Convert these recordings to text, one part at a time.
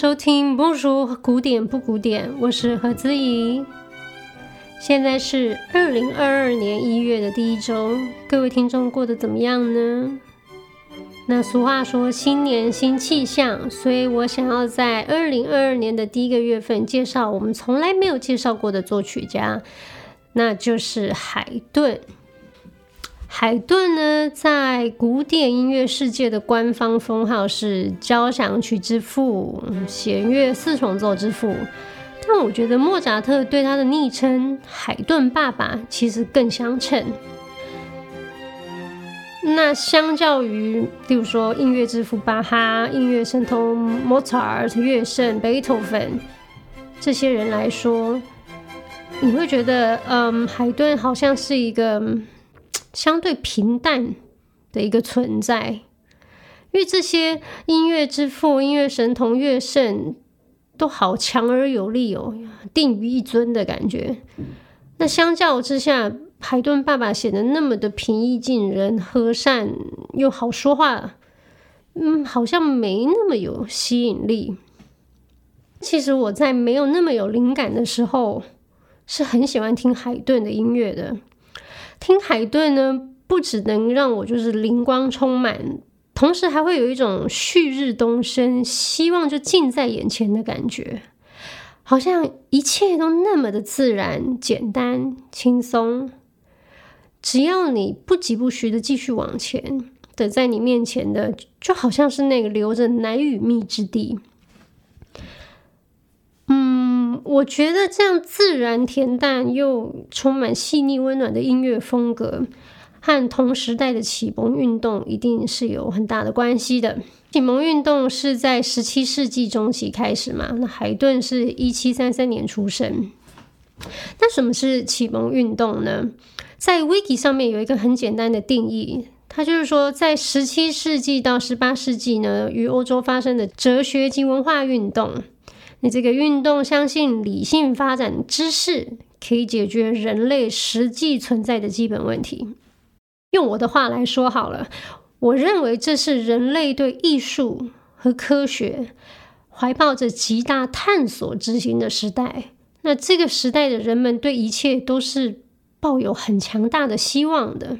收听《不如古典不古典》，我是何姿怡。现在是二零二二年一月的第一周，各位听众过得怎么样呢？那俗话说新年新气象，所以我想要在二零二二年的第一个月份介绍我们从来没有介绍过的作曲家，那就是海顿。海顿呢，在古典音乐世界的官方封号是交响曲之父、弦乐四重奏之父。但我觉得莫扎特对他的昵称“海顿爸爸”其实更相称。那相较于，例如说音乐之父巴哈、音乐神童莫扎尔、乐圣贝多芬这些人来说，你会觉得，嗯，海顿好像是一个。相对平淡的一个存在，因为这些音乐之父、音乐神童、乐圣都好强而有力哦，定于一尊的感觉。那相较之下，海顿爸爸显得那么的平易近人、和善又好说话，嗯，好像没那么有吸引力。其实我在没有那么有灵感的时候，是很喜欢听海顿的音乐的。听海顿呢，不只能让我就是灵光充满，同时还会有一种旭日东升、希望就近在眼前的感觉，好像一切都那么的自然、简单、轻松。只要你不疾不徐的继续往前，等在你面前的，就好像是那个留着奶与蜜之地。我觉得这样自然恬淡又充满细腻温暖的音乐风格，和同时代的启蒙运动一定是有很大的关系的。启蒙运动是在十七世纪中期开始嘛？那海顿是一七三三年出生。那什么是启蒙运动呢？在 Wiki 上面有一个很简单的定义，它就是说，在十七世纪到十八世纪呢，于欧洲发生的哲学及文化运动。你这个运动相信理性发展知识可以解决人类实际存在的基本问题。用我的话来说好了，我认为这是人类对艺术和科学怀抱着极大探索之心的时代。那这个时代的人们对一切都是抱有很强大的希望的。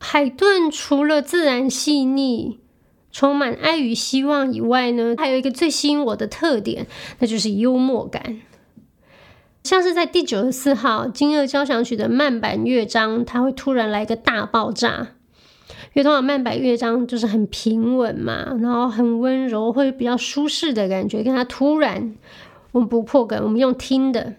海顿除了自然细腻，充满爱与希望以外呢，还有一个最吸引我的特点，那就是幽默感。像是在第九十四号金鶚交响曲的慢板乐章，它会突然来一个大爆炸。因为通常慢板乐章就是很平稳嘛，然后很温柔，会比较舒适的感觉。跟它突然，我们不破梗，我们用听的。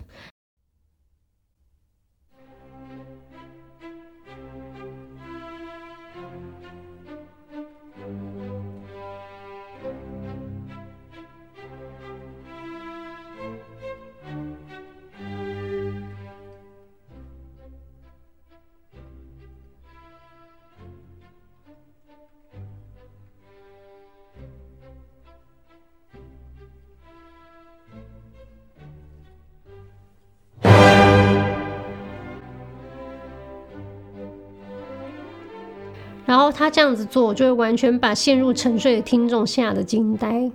他这样子做，就会完全把陷入沉睡的听众吓得惊呆。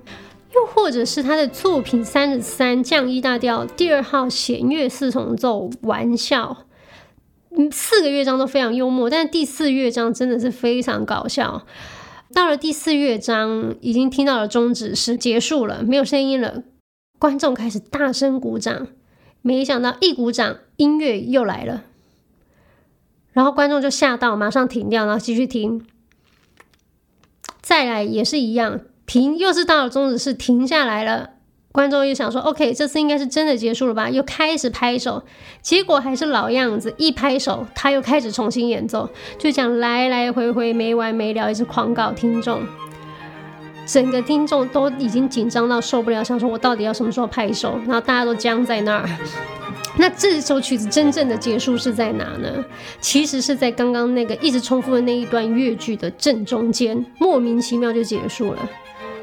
又或者是他的作品三十三降 E 大调第二号弦乐四重奏玩笑，四个乐章都非常幽默，但是第四乐章真的是非常搞笑。到了第四乐章，已经听到了终止是结束了，没有声音了，观众开始大声鼓掌。没想到一鼓掌，音乐又来了。然后观众就吓到，马上停掉，然后继续听。再来也是一样，停又是到了终止式，停下来了。观众又想说：“OK，这次应该是真的结束了吧？”又开始拍手，结果还是老样子，一拍手他又开始重新演奏，就这样来来回回没完没了，一直狂搞听众。整个听众都已经紧张到受不了，想说：“我到底要什么时候拍手？”然后大家都僵在那儿。那这首曲子真正的结束是在哪呢？其实是在刚刚那个一直重复的那一段乐句的正中间，莫名其妙就结束了。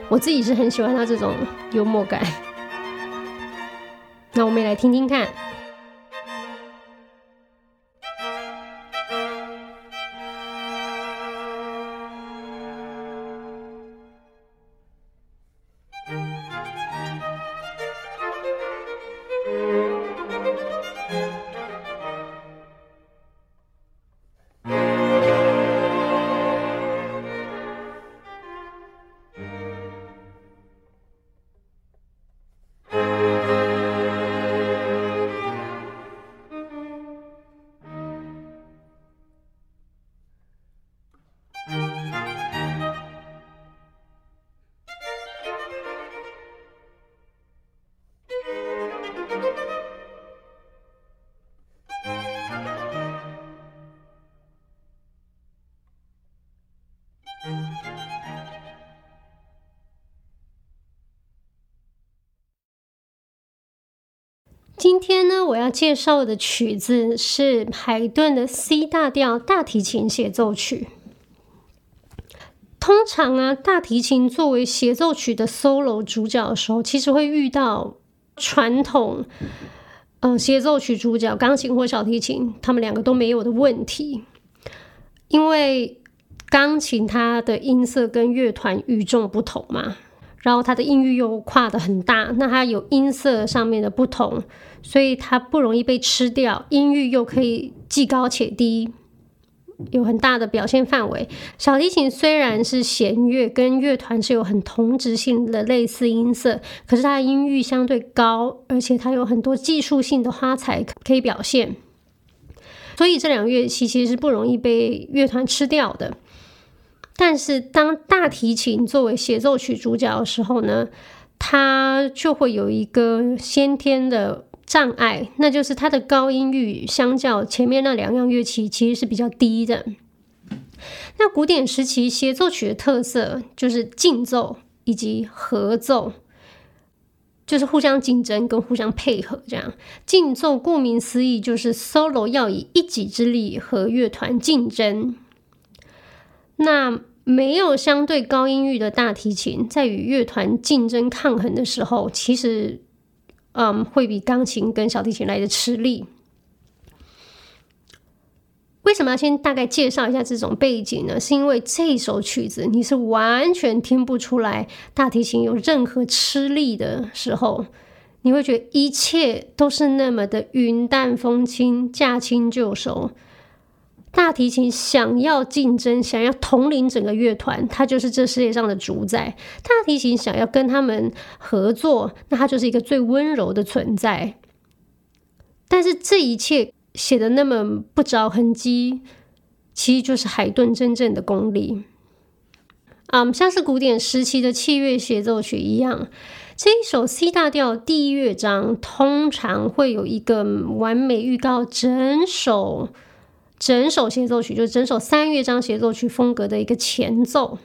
我自己是很喜欢他这种幽默感。那我们也来听听看。介绍的曲子是海顿的 C 大调大提琴协奏曲。通常啊，大提琴作为协奏曲的 solo 主角的时候，其实会遇到传统嗯、协奏曲主角钢琴或小提琴他们两个都没有的问题，因为钢琴它的音色跟乐团与众不同嘛。然后它的音域又跨的很大，那它有音色上面的不同，所以它不容易被吃掉。音域又可以既高且低，有很大的表现范围。小提琴虽然是弦乐，跟乐团是有很同质性的类似音色，可是它的音域相对高，而且它有很多技术性的花材可以表现，所以这两个乐器其实是不容易被乐团吃掉的。但是，当大提琴作为协奏曲主角的时候呢，它就会有一个先天的障碍，那就是它的高音域相较前面那两样乐器其实是比较低的。那古典时期协奏曲的特色就是竞奏以及合奏，就是互相竞争跟互相配合这样。竞奏顾名思义就是 solo 要以一己之力和乐团竞争。那没有相对高音域的大提琴，在与乐团竞争抗衡的时候，其实，嗯，会比钢琴跟小提琴来的吃力。为什么要先大概介绍一下这种背景呢？是因为这首曲子你是完全听不出来大提琴有任何吃力的时候，你会觉得一切都是那么的云淡风轻、驾轻就熟。大提琴想要竞争，想要统领整个乐团，它就是这世界上的主宰。大提琴想要跟他们合作，那它就是一个最温柔的存在。但是这一切写得那么不着痕迹，其实就是海顿真正的功力。嗯、像是古典时期的器乐协奏曲一样，这一首 C 大调第一乐章通常会有一个完美预告整首。整首协奏曲就是整首三乐章协奏曲风格的一个前奏。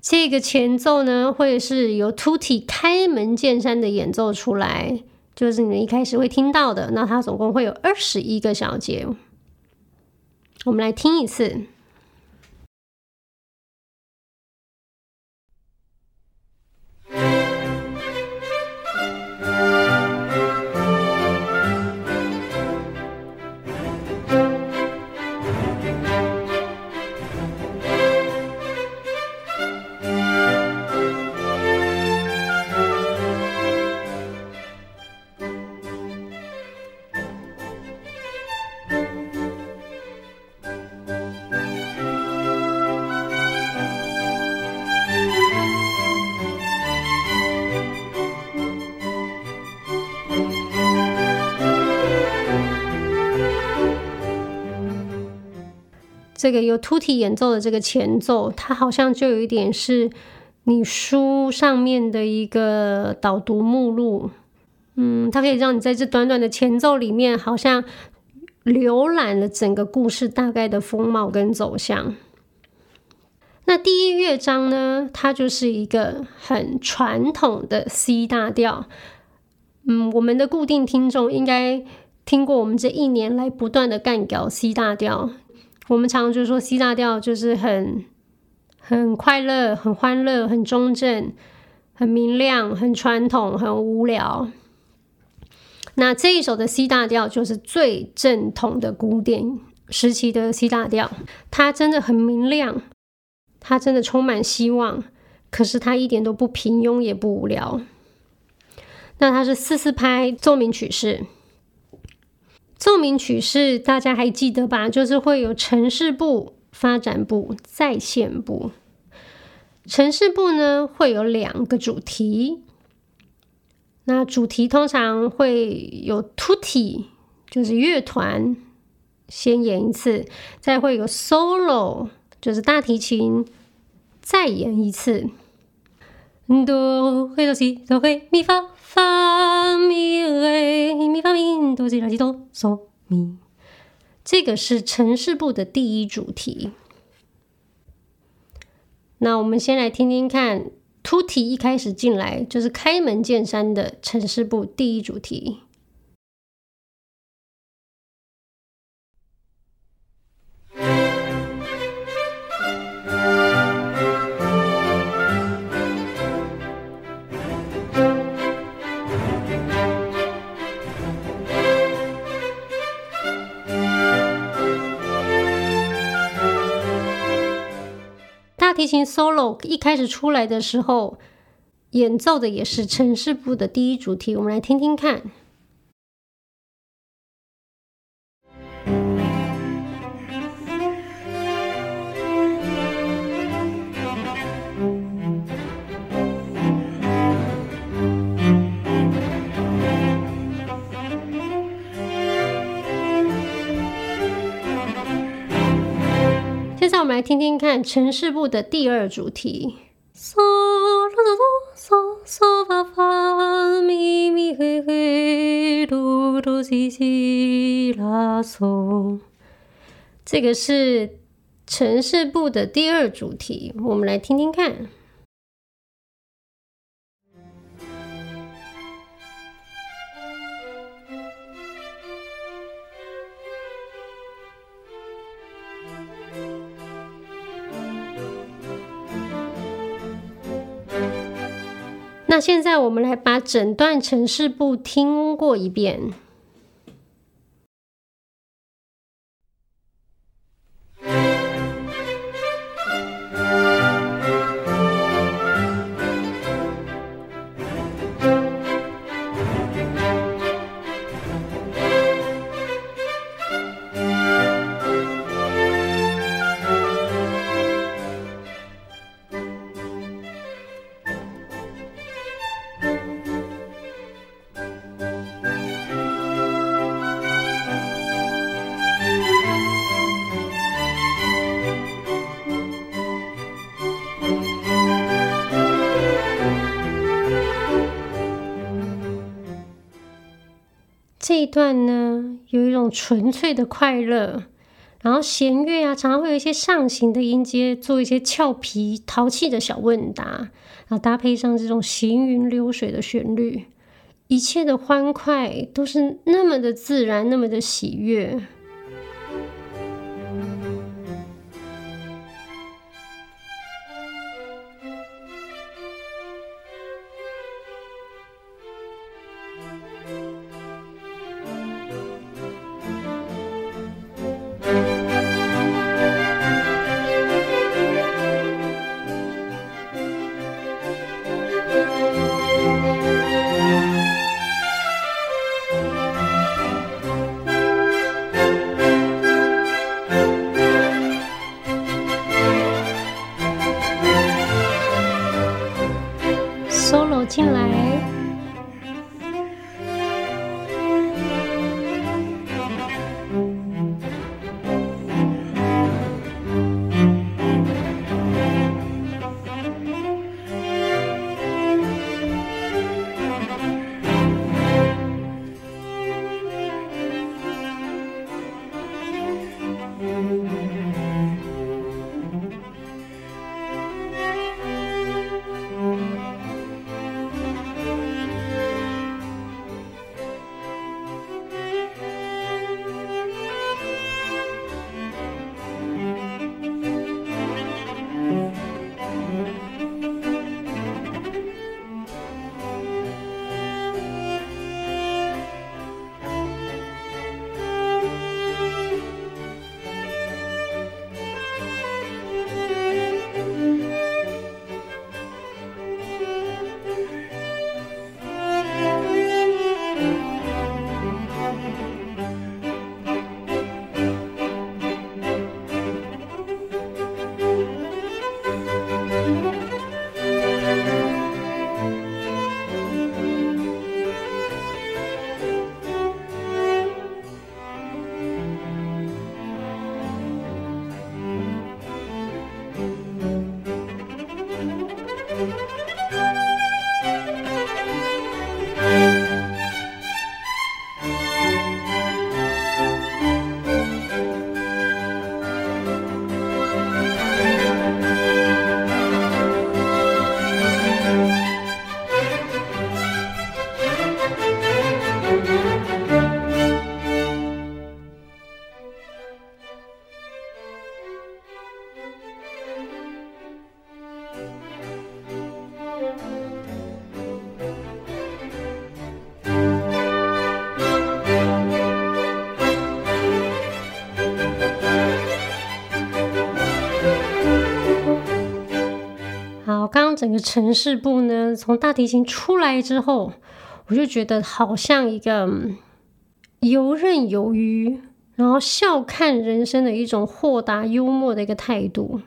这个前奏呢，会是由 Tutti 开门见山的演奏出来，就是你们一开始会听到的。那它总共会有二十一个小节，我们来听一次。这个由 Tutti 演奏的这个前奏，它好像就有一点是你书上面的一个导读目录，嗯，它可以让你在这短短的前奏里面，好像浏览了整个故事大概的风貌跟走向。那第一乐章呢，它就是一个很传统的 C 大调，嗯，我们的固定听众应该听过我们这一年来不断的干掉 C 大调。我们常常就说 C 大调就是很很快乐、很欢乐、很中正、很明亮、很传统、很无聊。那这一首的 C 大调就是最正统的古典时期的 C 大调，它真的很明亮，它真的充满希望，可是它一点都不平庸，也不无聊。那它是四四拍奏鸣曲式。奏鸣曲式大家还记得吧？就是会有城市部、发展部、再现部。城市部呢，会有两个主题，那主题通常会有 Tutti，就是乐团先演一次，再会有 solo，就是大提琴再演一次。哆来哆西哆来咪发发咪来咪发咪哆西拉西哆嗦咪，这个是城市部的第一主题。那我们先来听听看秃提一开始进来就是开门见山的城市部第一主题。Solo 一开始出来的时候，演奏的也是城市部的第一主题，我们来听听看。听听看城市部的第二主题。嗦啦嗦嗦嗦发发咪咪嘿嘿哆哆西西啦嗦。这个是城市部的第二主题，我们来听听看。那现在我们来把整段城市部听过一遍。一段呢，有一种纯粹的快乐，然后弦乐啊，常常会有一些上行的音阶，做一些俏皮淘气的小问答，然后搭配上这种行云流水的旋律，一切的欢快都是那么的自然，那么的喜悦。整个城市部呢，从大提琴出来之后，我就觉得好像一个游刃有余，然后笑看人生的一种豁达幽默的一个态度，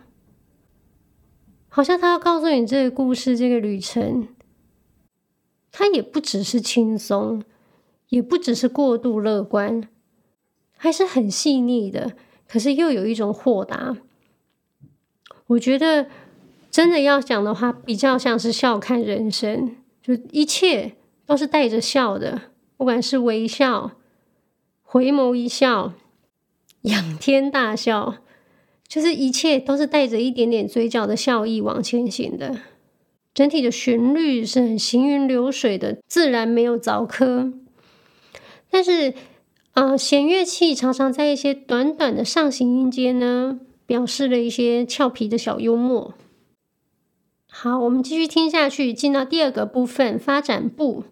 好像他要告诉你这个故事，这个旅程，它也不只是轻松，也不只是过度乐观，还是很细腻的，可是又有一种豁达。我觉得真的要讲的话，比较像是笑看人生，就一切都是带着笑的，不管是微笑、回眸一笑、仰天大笑，就是一切都是带着一点点嘴角的笑意往前行的。整体的旋律是很行云流水的，自然没有凿刻。但是，呃，弦乐器常常在一些短短的上行音阶呢，表示了一些俏皮的小幽默。好，我们继续听下去，进到第二个部分，发展部。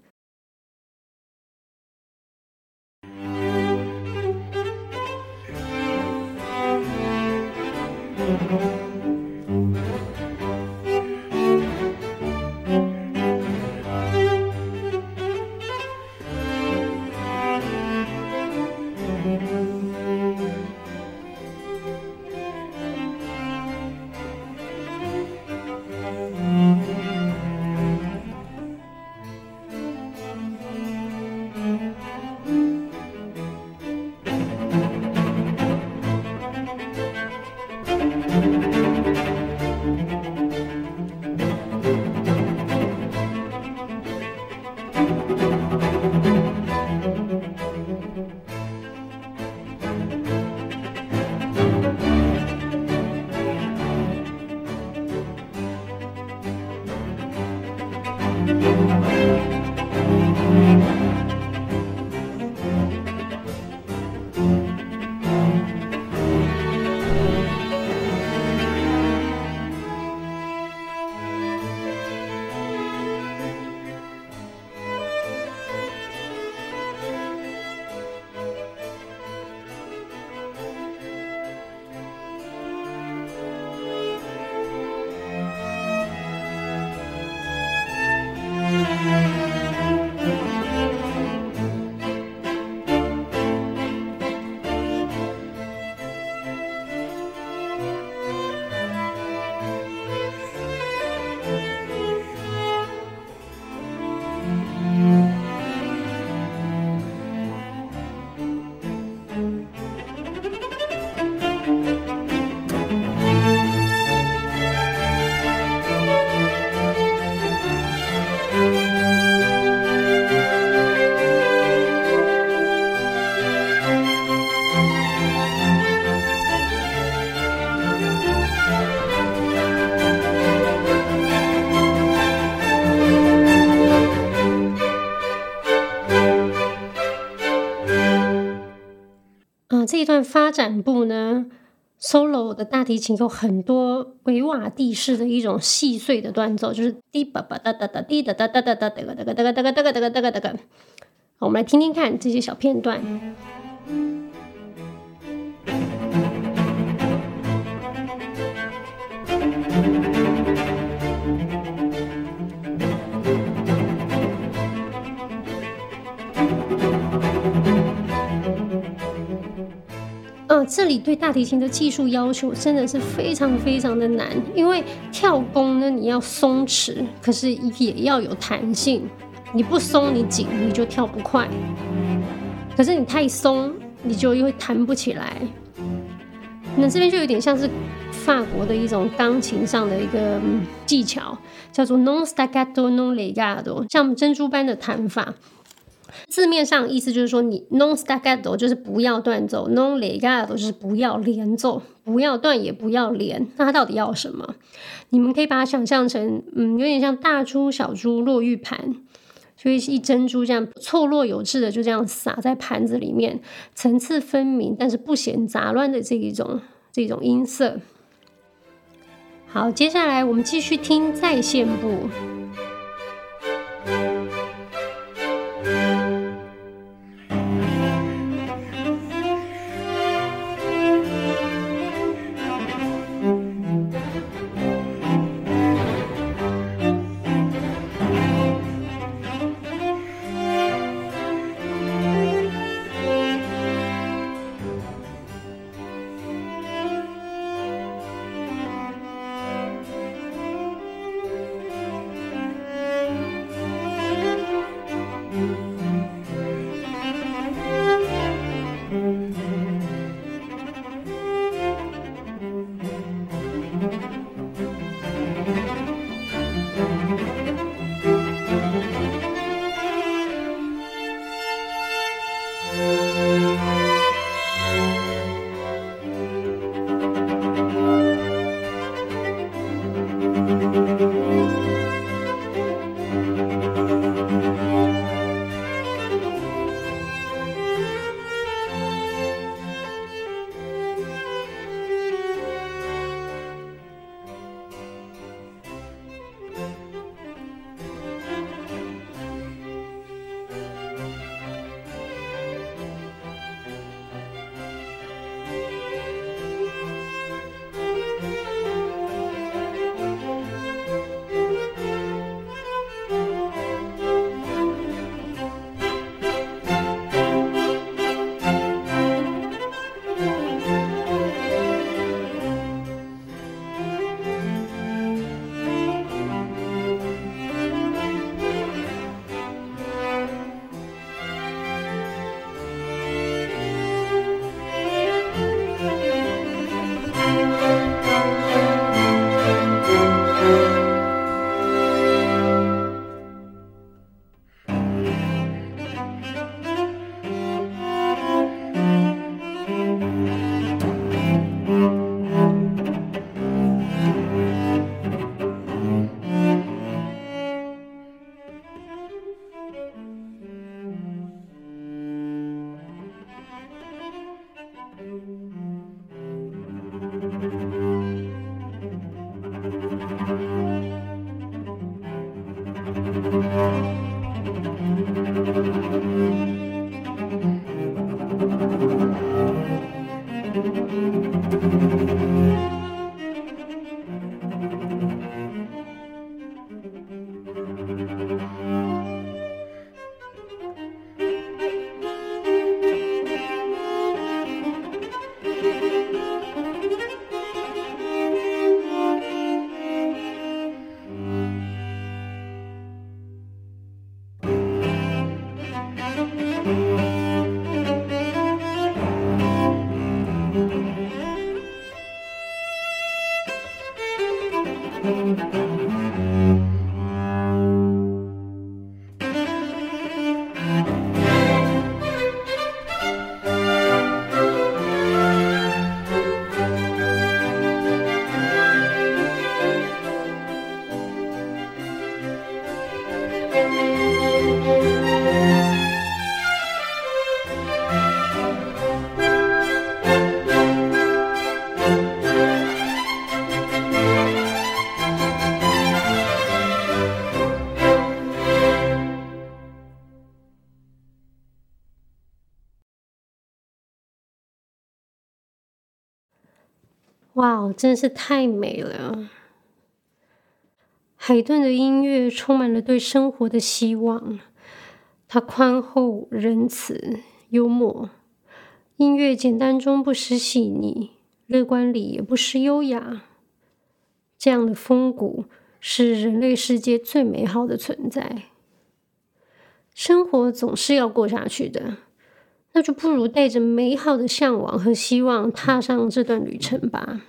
发展部呢，solo 的大提琴有很多维瓦蒂式的一种细碎的断奏，就是滴吧吧哒哒哒滴哒哒哒哒哒哒哒哒哒哒哒哒哒哒哒哒哒。好，我们来听听看这些小片段。这里对大提琴的技术要求真的是非常非常的难，因为跳弓呢，你要松弛，可是也要有弹性。你不松，你紧，你就跳不快；可是你太松，你就又弹不起来。那这边就有点像是法国的一种钢琴上的一个技巧，叫做 non staccato non legato，像珍珠般的弹法。字面上意思就是说，你 non staccato 就是不要断奏，non legato 就是不要连奏，不要断也不要连。那它到底要什么？你们可以把它想象成，嗯，有点像大珠小珠落玉盘，所以一珍珠这样错落有致的就这样撒在盘子里面，层次分明，但是不显杂乱的这一种这种音色。好，接下来我们继续听再现部。真是太美了！海顿的音乐充满了对生活的希望，它宽厚、仁慈、幽默。音乐简单中不失细腻，乐观里也不失优雅。这样的风骨是人类世界最美好的存在。生活总是要过下去的。那就不如带着美好的向往和希望踏上这段旅程吧。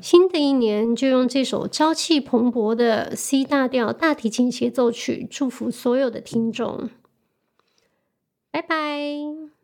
新的一年就用这首朝气蓬勃的 C 大调大提琴协奏曲祝福所有的听众。拜拜。